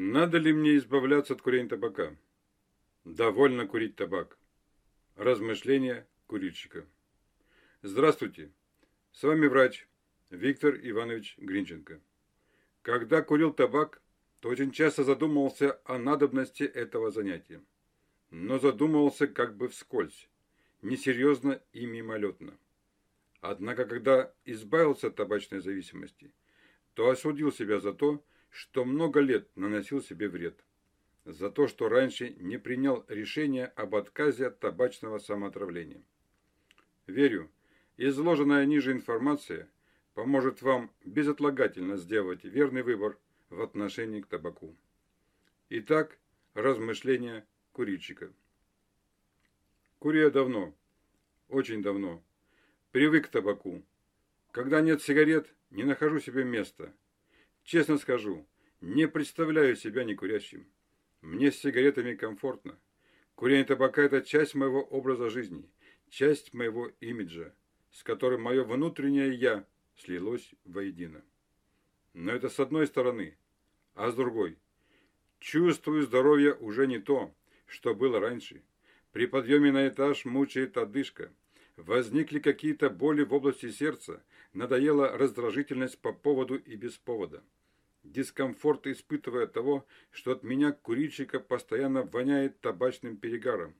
Надо ли мне избавляться от курения табака? Довольно курить табак. Размышления курильщика. Здравствуйте. С вами врач Виктор Иванович Гринченко. Когда курил табак, то очень часто задумывался о надобности этого занятия. Но задумывался как бы вскользь, несерьезно и мимолетно. Однако, когда избавился от табачной зависимости, то осудил себя за то, что много лет наносил себе вред. За то, что раньше не принял решение об отказе от табачного самоотравления. Верю, изложенная ниже информация поможет вам безотлагательно сделать верный выбор в отношении к табаку. Итак, размышления курильщика. Курю я давно, очень давно. Привык к табаку. Когда нет сигарет, не нахожу себе места – Честно скажу, не представляю себя некурящим. Мне с сигаретами комфортно. Курение табака – это часть моего образа жизни, часть моего имиджа, с которым мое внутреннее «я» слилось воедино. Но это с одной стороны, а с другой. Чувствую, здоровье уже не то, что было раньше. При подъеме на этаж мучает одышка. Возникли какие-то боли в области сердца, надоела раздражительность по поводу и без повода дискомфорт испытывая того, что от меня курильщика постоянно воняет табачным перегаром.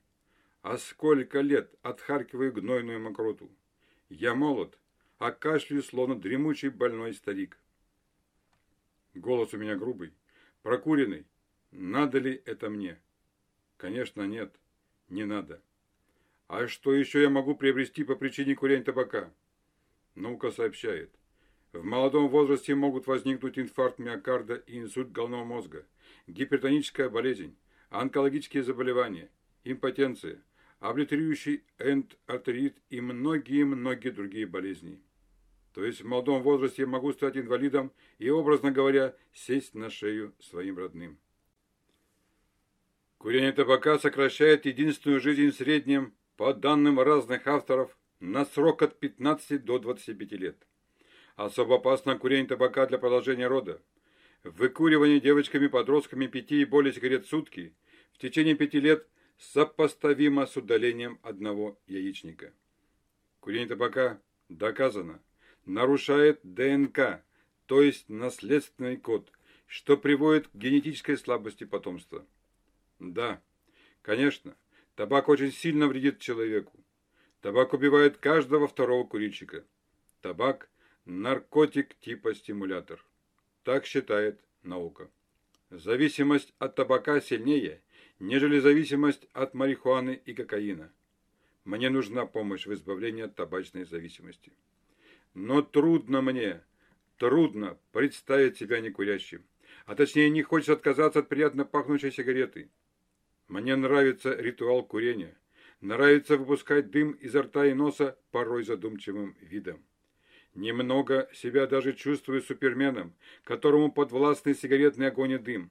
А сколько лет отхаркиваю гнойную мокроту. Я молод, а кашлю словно дремучий больной старик. Голос у меня грубый, прокуренный. Надо ли это мне? Конечно, нет, не надо. А что еще я могу приобрести по причине курения табака? Наука сообщает. В молодом возрасте могут возникнуть инфаркт миокарда и инсульт головного мозга, гипертоническая болезнь, онкологические заболевания, импотенция, облитерирующий эндартерит и многие-многие другие болезни. То есть в молодом возрасте могу стать инвалидом и, образно говоря, сесть на шею своим родным. Курение табака сокращает единственную жизнь в среднем, по данным разных авторов, на срок от 15 до 25 лет. Особо опасно курение табака для продолжения рода. Выкуривание девочками-подростками пяти и более сигарет в сутки в течение пяти лет сопоставимо с удалением одного яичника. Курение табака, доказано, нарушает ДНК, то есть наследственный код, что приводит к генетической слабости потомства. Да, конечно, табак очень сильно вредит человеку. Табак убивает каждого второго курильщика. Табак – наркотик типа стимулятор. Так считает наука. Зависимость от табака сильнее, нежели зависимость от марихуаны и кокаина. Мне нужна помощь в избавлении от табачной зависимости. Но трудно мне, трудно представить себя некурящим. А точнее, не хочется отказаться от приятно пахнущей сигареты. Мне нравится ритуал курения. Нравится выпускать дым изо рта и носа порой задумчивым видом. Немного себя даже чувствую суперменом, которому подвластный сигаретный огонь и дым.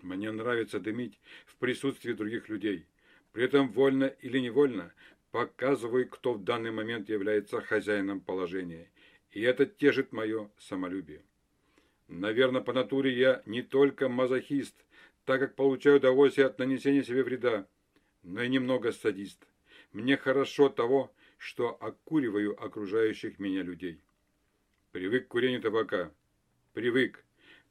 Мне нравится дымить в присутствии других людей. При этом вольно или невольно показываю, кто в данный момент является хозяином положения. И это тешит мое самолюбие. Наверное, по натуре я не только мазохист, так как получаю удовольствие от нанесения себе вреда, но и немного садист. Мне хорошо того, что окуриваю окружающих меня людей. Привык к курению табака. Привык.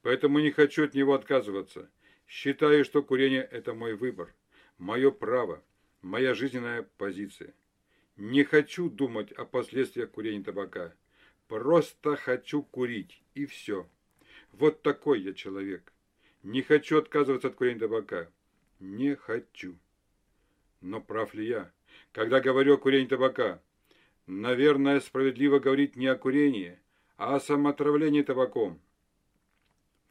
Поэтому не хочу от него отказываться. Считаю, что курение – это мой выбор, мое право, моя жизненная позиция. Не хочу думать о последствиях курения табака. Просто хочу курить, и все. Вот такой я человек. Не хочу отказываться от курения табака. Не хочу. Но прав ли я? Когда говорю о курении табака. Наверное, справедливо говорить не о курении, а о самоотравлении табаком.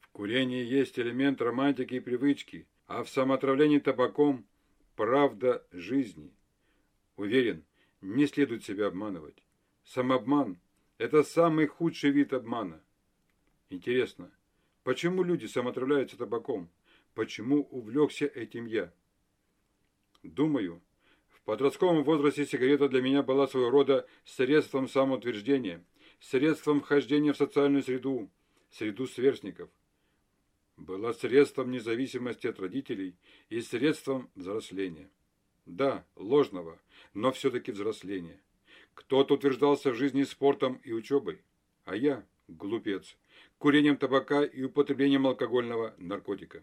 В курении есть элемент романтики и привычки, а в самоотравлении табаком – правда жизни. Уверен, не следует себя обманывать. Самообман – это самый худший вид обмана. Интересно, почему люди самоотравляются табаком? Почему увлекся этим я? Думаю, в подростковом возрасте сигарета для меня была своего рода средством самоутверждения, средством вхождения в социальную среду, среду сверстников. была средством независимости от родителей и средством взросления. Да, ложного, но все-таки взросления. Кто-то утверждался в жизни спортом и учебой, а я, глупец, курением табака и употреблением алкогольного наркотика.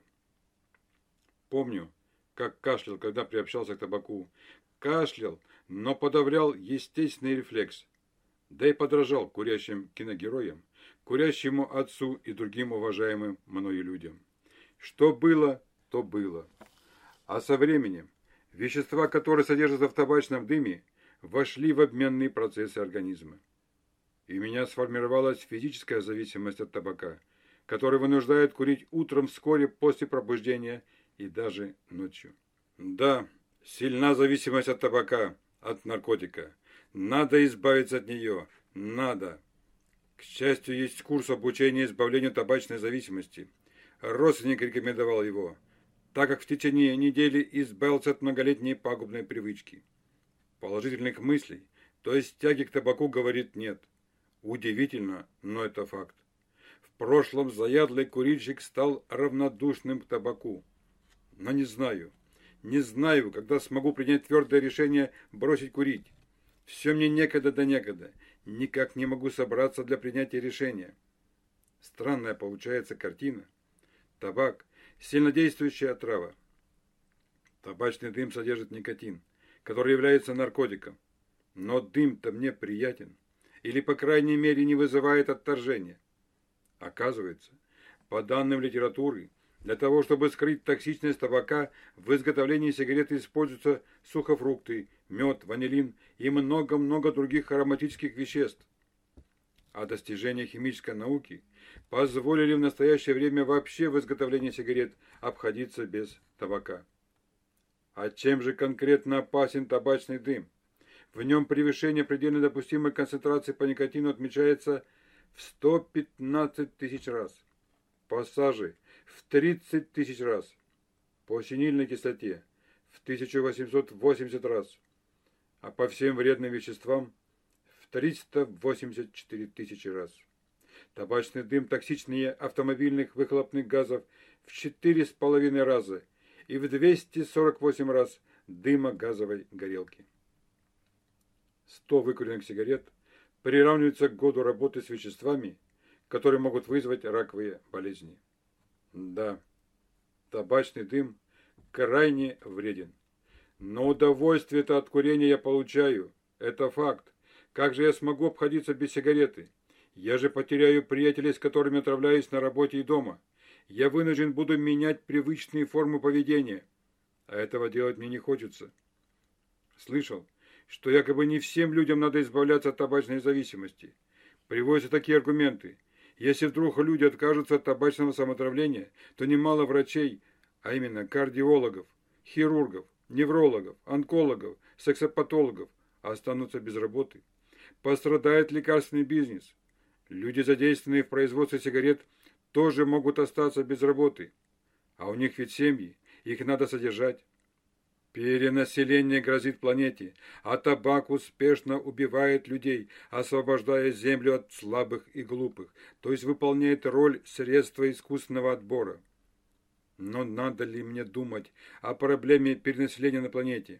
Помню, как кашлял, когда приобщался к табаку. Кашлял, но подавлял естественный рефлекс. Да и подражал курящим киногероям, курящему отцу и другим уважаемым мною людям. Что было, то было. А со временем вещества, которые содержатся в табачном дыме, вошли в обменные процессы организма. И у меня сформировалась физическая зависимость от табака, которая вынуждает курить утром вскоре после пробуждения и даже ночью. Да, сильна зависимость от табака, от наркотика. Надо избавиться от нее. Надо. К счастью, есть курс обучения избавлению табачной зависимости. Родственник рекомендовал его, так как в течение недели избавился от многолетней пагубной привычки. Положительных мыслей, то есть тяги к табаку, говорит нет. Удивительно, но это факт. В прошлом заядлый курильщик стал равнодушным к табаку. Но не знаю, не знаю, когда смогу принять твердое решение бросить курить. Все мне некогда да некогда. Никак не могу собраться для принятия решения. Странная получается картина. Табак – сильнодействующая отрава. Табачный дым содержит никотин, который является наркотиком. Но дым-то мне приятен. Или, по крайней мере, не вызывает отторжения. Оказывается, по данным литературы, для того, чтобы скрыть токсичность табака, в изготовлении сигареты используются сухофрукты, мед, ванилин и много-много других ароматических веществ. А достижения химической науки позволили в настоящее время вообще в изготовлении сигарет обходиться без табака. А чем же конкретно опасен табачный дым? В нем превышение предельно допустимой концентрации по никотину отмечается в 115 тысяч раз. Пассажи – в 30 тысяч раз, по синильной кислоте в 1880 раз, а по всем вредным веществам в 384 тысячи раз. Табачный дым токсичнее автомобильных выхлопных газов в 4,5 раза и в 248 раз дыма газовой горелки. 100 выкуренных сигарет приравниваются к году работы с веществами, которые могут вызвать раковые болезни. Да, табачный дым крайне вреден. Но удовольствие-то от курения я получаю. Это факт. Как же я смогу обходиться без сигареты? Я же потеряю приятелей, с которыми отравляюсь на работе и дома. Я вынужден буду менять привычные формы поведения. А этого делать мне не хочется. Слышал, что якобы не всем людям надо избавляться от табачной зависимости. Приводятся такие аргументы – если вдруг люди откажутся от табачного самоотравления, то немало врачей, а именно кардиологов, хирургов, неврологов, онкологов, сексопатологов, останутся без работы. Пострадает лекарственный бизнес. Люди, задействованные в производстве сигарет, тоже могут остаться без работы. А у них ведь семьи, их надо содержать. Перенаселение грозит планете, а табак успешно убивает людей, освобождая землю от слабых и глупых, то есть выполняет роль средства искусственного отбора. Но надо ли мне думать о проблеме перенаселения на планете?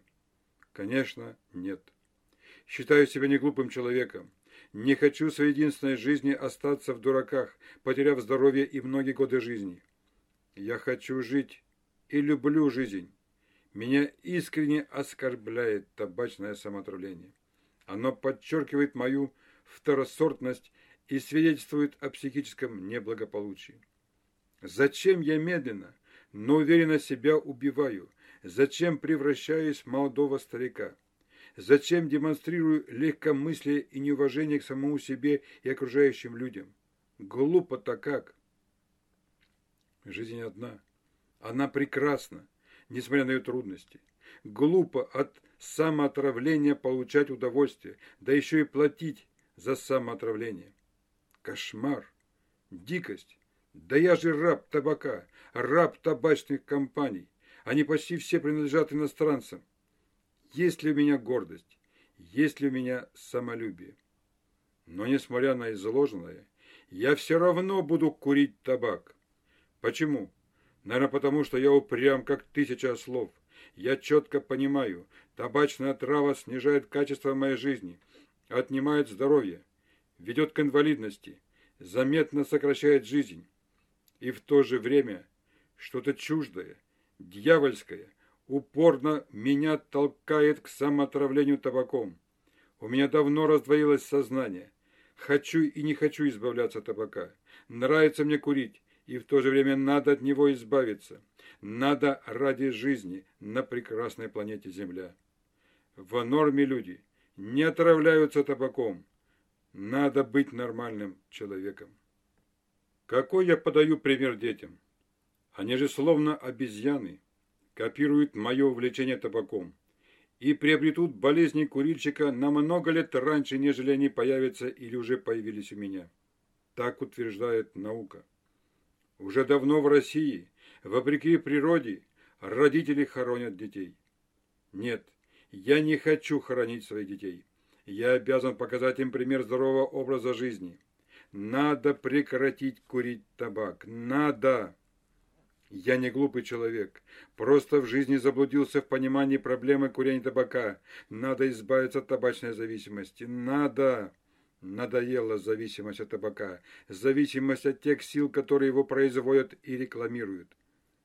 Конечно, нет. Считаю себя неглупым человеком. Не хочу своей единственной жизни остаться в дураках, потеряв здоровье и многие годы жизни. Я хочу жить и люблю жизнь. Меня искренне оскорбляет табачное самоотравление. Оно подчеркивает мою второсортность и свидетельствует о психическом неблагополучии. Зачем я медленно, но уверенно себя убиваю? Зачем превращаюсь в молодого старика? Зачем демонстрирую легкомыслие и неуважение к самому себе и окружающим людям? Глупо-то как? Жизнь одна. Она прекрасна несмотря на ее трудности. Глупо от самоотравления получать удовольствие, да еще и платить за самоотравление. Кошмар, дикость. Да я же раб табака, раб табачных компаний. Они почти все принадлежат иностранцам. Есть ли у меня гордость? Есть ли у меня самолюбие? Но, несмотря на изложенное, я все равно буду курить табак. Почему? Наверное, потому что я упрям, как тысяча слов. Я четко понимаю, табачная трава снижает качество моей жизни, отнимает здоровье, ведет к инвалидности, заметно сокращает жизнь. И в то же время что-то чуждое, дьявольское, упорно меня толкает к самоотравлению табаком. У меня давно раздвоилось сознание. Хочу и не хочу избавляться от табака. Нравится мне курить, и в то же время надо от него избавиться. Надо ради жизни на прекрасной планете Земля. В норме люди не отравляются табаком. Надо быть нормальным человеком. Какой я подаю пример детям? Они же словно обезьяны, копируют мое увлечение табаком и приобретут болезни курильщика на много лет раньше, нежели они появятся или уже появились у меня. Так утверждает наука. Уже давно в России, вопреки природе, родители хоронят детей. Нет, я не хочу хоронить своих детей. Я обязан показать им пример здорового образа жизни. Надо прекратить курить табак. Надо! Я не глупый человек. Просто в жизни заблудился в понимании проблемы курения табака. Надо избавиться от табачной зависимости. Надо! Надоела зависимость от табака. Зависимость от тех сил, которые его производят и рекламируют.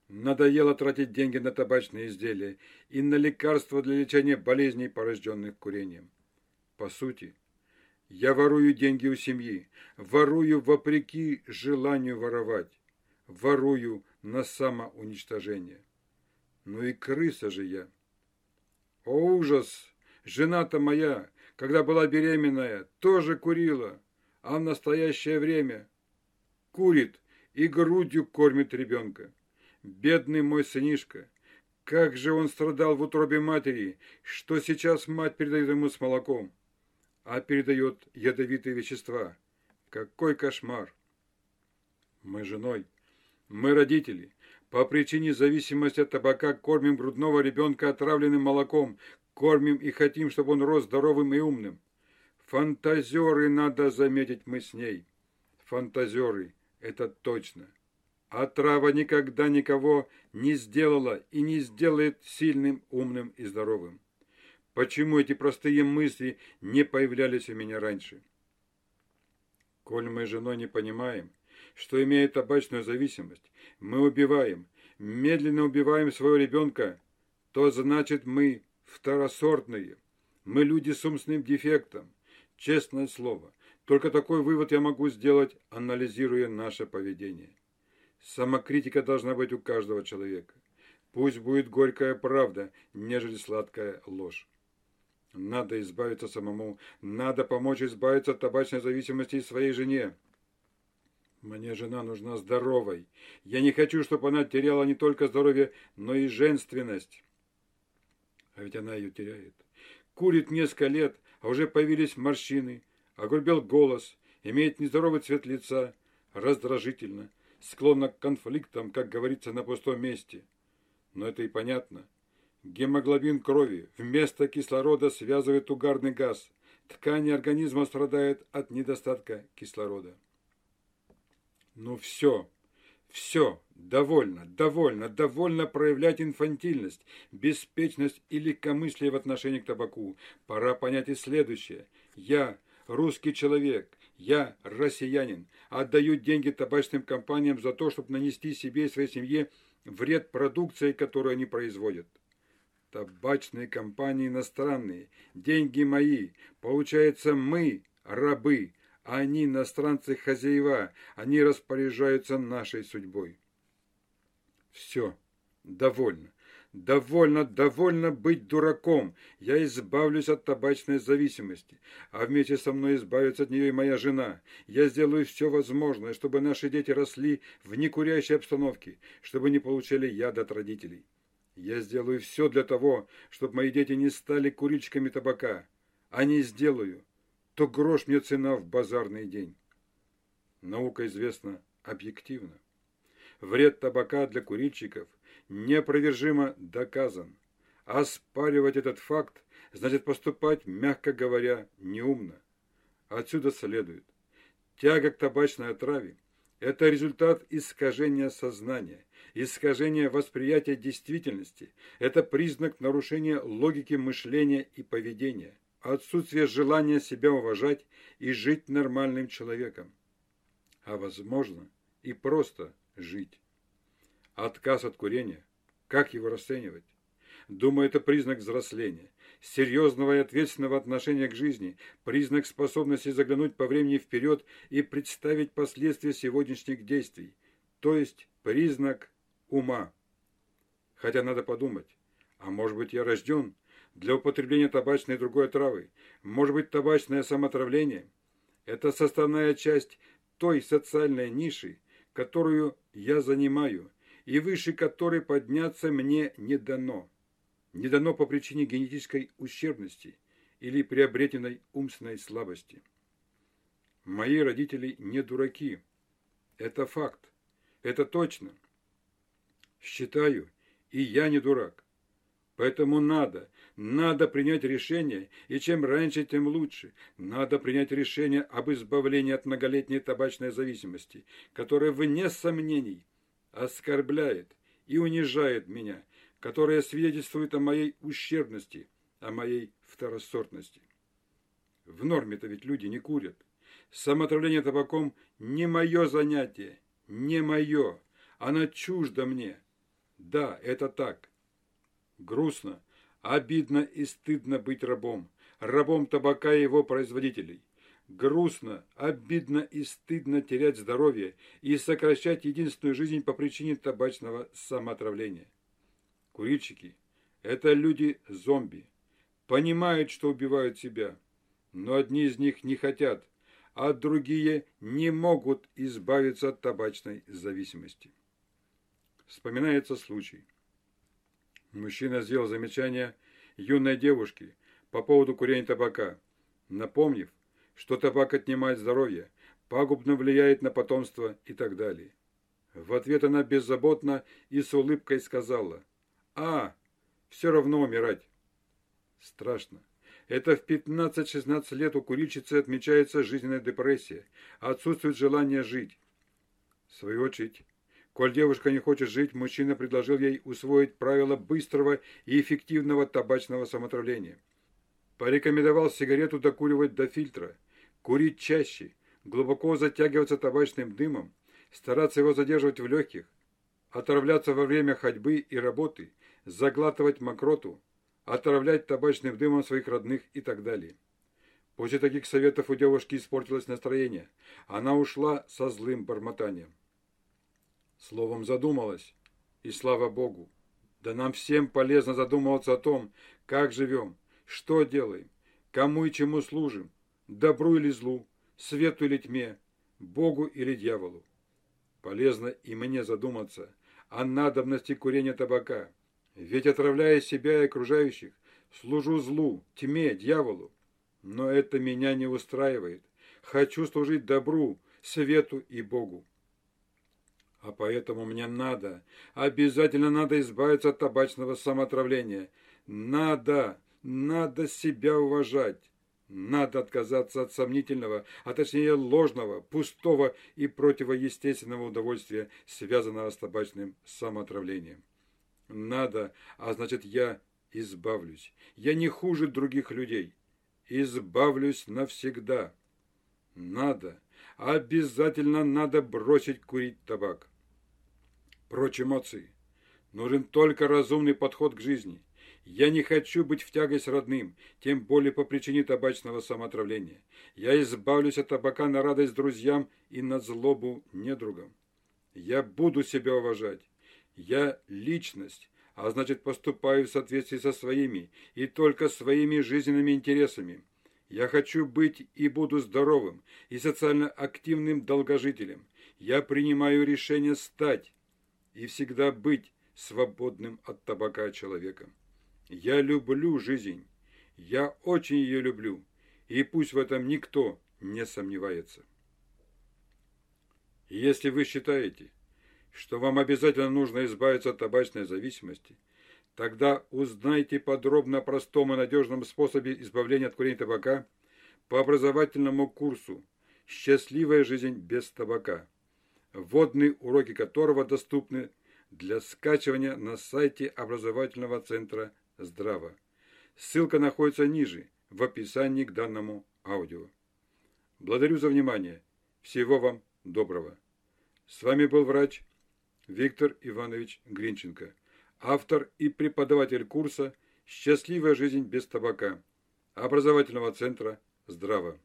Надоело тратить деньги на табачные изделия и на лекарства для лечения болезней, порожденных курением. По сути, я ворую деньги у семьи, ворую вопреки желанию воровать, ворую на самоуничтожение. Ну и крыса же я. О, ужас! Жена-то моя, когда была беременная, тоже курила, а в настоящее время курит и грудью кормит ребенка. Бедный мой сынишка, как же он страдал в утробе матери, что сейчас мать передает ему с молоком, а передает ядовитые вещества. Какой кошмар! Мы женой мы, родители, по причине зависимости от табака кормим грудного ребенка отравленным молоком, кормим и хотим, чтобы он рос здоровым и умным. Фантазеры, надо заметить, мы с ней. Фантазеры, это точно. А трава никогда никого не сделала и не сделает сильным, умным и здоровым. Почему эти простые мысли не появлялись у меня раньше? Коль мы с женой не понимаем, что имея табачную зависимость, мы убиваем, медленно убиваем своего ребенка, то значит мы второсортные. Мы люди с умственным дефектом. Честное слово, только такой вывод я могу сделать, анализируя наше поведение. Самокритика должна быть у каждого человека. Пусть будет горькая правда, нежели сладкая ложь. Надо избавиться самому, надо помочь избавиться от табачной зависимости своей жене. Мне жена нужна здоровой. Я не хочу, чтобы она теряла не только здоровье, но и женственность. А ведь она ее теряет. Курит несколько лет, а уже появились морщины, огрубел голос, имеет нездоровый цвет лица, раздражительно, склонна к конфликтам, как говорится, на пустом месте. Но это и понятно. Гемоглобин крови вместо кислорода связывает угарный газ. Ткани организма страдают от недостатка кислорода. Ну все, все, довольно, довольно, довольно проявлять инфантильность, беспечность и легкомыслие в отношении к табаку. Пора понять и следующее. Я русский человек, я россиянин, отдаю деньги табачным компаниям за то, чтобы нанести себе и своей семье вред продукции, которую они производят. Табачные компании иностранные, деньги мои, получается мы, рабы, они, иностранцы, хозяева, они распоряжаются нашей судьбой. Все, довольно. Довольно, довольно быть дураком. Я избавлюсь от табачной зависимости, а вместе со мной избавится от нее и моя жена. Я сделаю все возможное, чтобы наши дети росли в некурящей обстановке, чтобы не получали яд от родителей. Я сделаю все для того, чтобы мои дети не стали курильщиками табака. А не сделаю, то грош мне цена в базарный день. Наука известна объективно. Вред табака для курильщиков неопровержимо доказан. Оспаривать этот факт значит поступать, мягко говоря, неумно. Отсюда следует. Тяга к табачной отраве Это результат искажения сознания, искажения восприятия действительности. Это признак нарушения логики мышления и поведения, отсутствие желания себя уважать и жить нормальным человеком. А возможно и просто жить. Отказ от курения. Как его расценивать? Думаю, это признак взросления, серьезного и ответственного отношения к жизни, признак способности заглянуть по времени вперед и представить последствия сегодняшних действий, то есть признак ума. Хотя надо подумать, а может быть я рожден для употребления табачной и другой травы, может быть табачное самоотравление – это составная часть той социальной ниши, которую я занимаю, и выше которой подняться мне не дано не дано по причине генетической ущербности или приобретенной умственной слабости. Мои родители не дураки. Это факт. Это точно. Считаю, и я не дурак. Поэтому надо, надо принять решение, и чем раньше, тем лучше. Надо принять решение об избавлении от многолетней табачной зависимости, которая, вне сомнений, оскорбляет и унижает меня – которая свидетельствует о моей ущербности, о моей второсортности. В норме-то ведь люди не курят. Самоотравление табаком не мое занятие, не мое. Оно чуждо мне. Да, это так. Грустно, обидно и стыдно быть рабом. Рабом табака и его производителей. Грустно, обидно и стыдно терять здоровье и сокращать единственную жизнь по причине табачного самоотравления. Курильщики – это люди-зомби. Понимают, что убивают себя, но одни из них не хотят, а другие не могут избавиться от табачной зависимости. Вспоминается случай. Мужчина сделал замечание юной девушке по поводу курения табака, напомнив, что табак отнимает здоровье, пагубно влияет на потомство и так далее. В ответ она беззаботно и с улыбкой сказала – а, все равно умирать. Страшно. Это в 15-16 лет у курильщицы отмечается жизненная депрессия, отсутствует желание жить. В свою очередь, коль девушка не хочет жить, мужчина предложил ей усвоить правила быстрого и эффективного табачного самотравления. Порекомендовал сигарету докуривать до фильтра, курить чаще, глубоко затягиваться табачным дымом, стараться его задерживать в легких, отравляться во время ходьбы и работы – заглатывать мокроту, отравлять табачным дымом своих родных и так далее. После таких советов у девушки испортилось настроение. Она ушла со злым бормотанием. Словом, задумалась. И слава Богу. Да нам всем полезно задумываться о том, как живем, что делаем, кому и чему служим, добру или злу, свету или тьме, Богу или дьяволу. Полезно и мне задуматься о надобности курения табака – ведь отравляя себя и окружающих, служу злу, тьме, дьяволу. Но это меня не устраивает. Хочу служить добру, свету и Богу. А поэтому мне надо, обязательно надо избавиться от табачного самоотравления. Надо, надо себя уважать. Надо отказаться от сомнительного, а точнее ложного, пустого и противоестественного удовольствия, связанного с табачным самоотравлением. Надо, а значит я избавлюсь. Я не хуже других людей. Избавлюсь навсегда. Надо, обязательно надо бросить курить табак. Прочь эмоции. Нужен только разумный подход к жизни. Я не хочу быть в тягость родным, тем более по причине табачного самоотравления. Я избавлюсь от табака на радость друзьям и на злобу недругам. Я буду себя уважать. Я личность, а значит поступаю в соответствии со своими и только своими жизненными интересами. Я хочу быть и буду здоровым и социально активным долгожителем. Я принимаю решение стать и всегда быть свободным от табака человеком. Я люблю жизнь. Я очень ее люблю. И пусть в этом никто не сомневается. Если вы считаете, что вам обязательно нужно избавиться от табачной зависимости, тогда узнайте подробно о простом и надежном способе избавления от курения табака по образовательному курсу «Счастливая жизнь без табака». Вводные уроки которого доступны для скачивания на сайте образовательного центра «Здраво». Ссылка находится ниже, в описании к данному аудио. Благодарю за внимание. Всего вам доброго. С вами был врач Виктор Иванович Гринченко, автор и преподаватель курса «Счастливая жизнь без табака» образовательного центра «Здраво».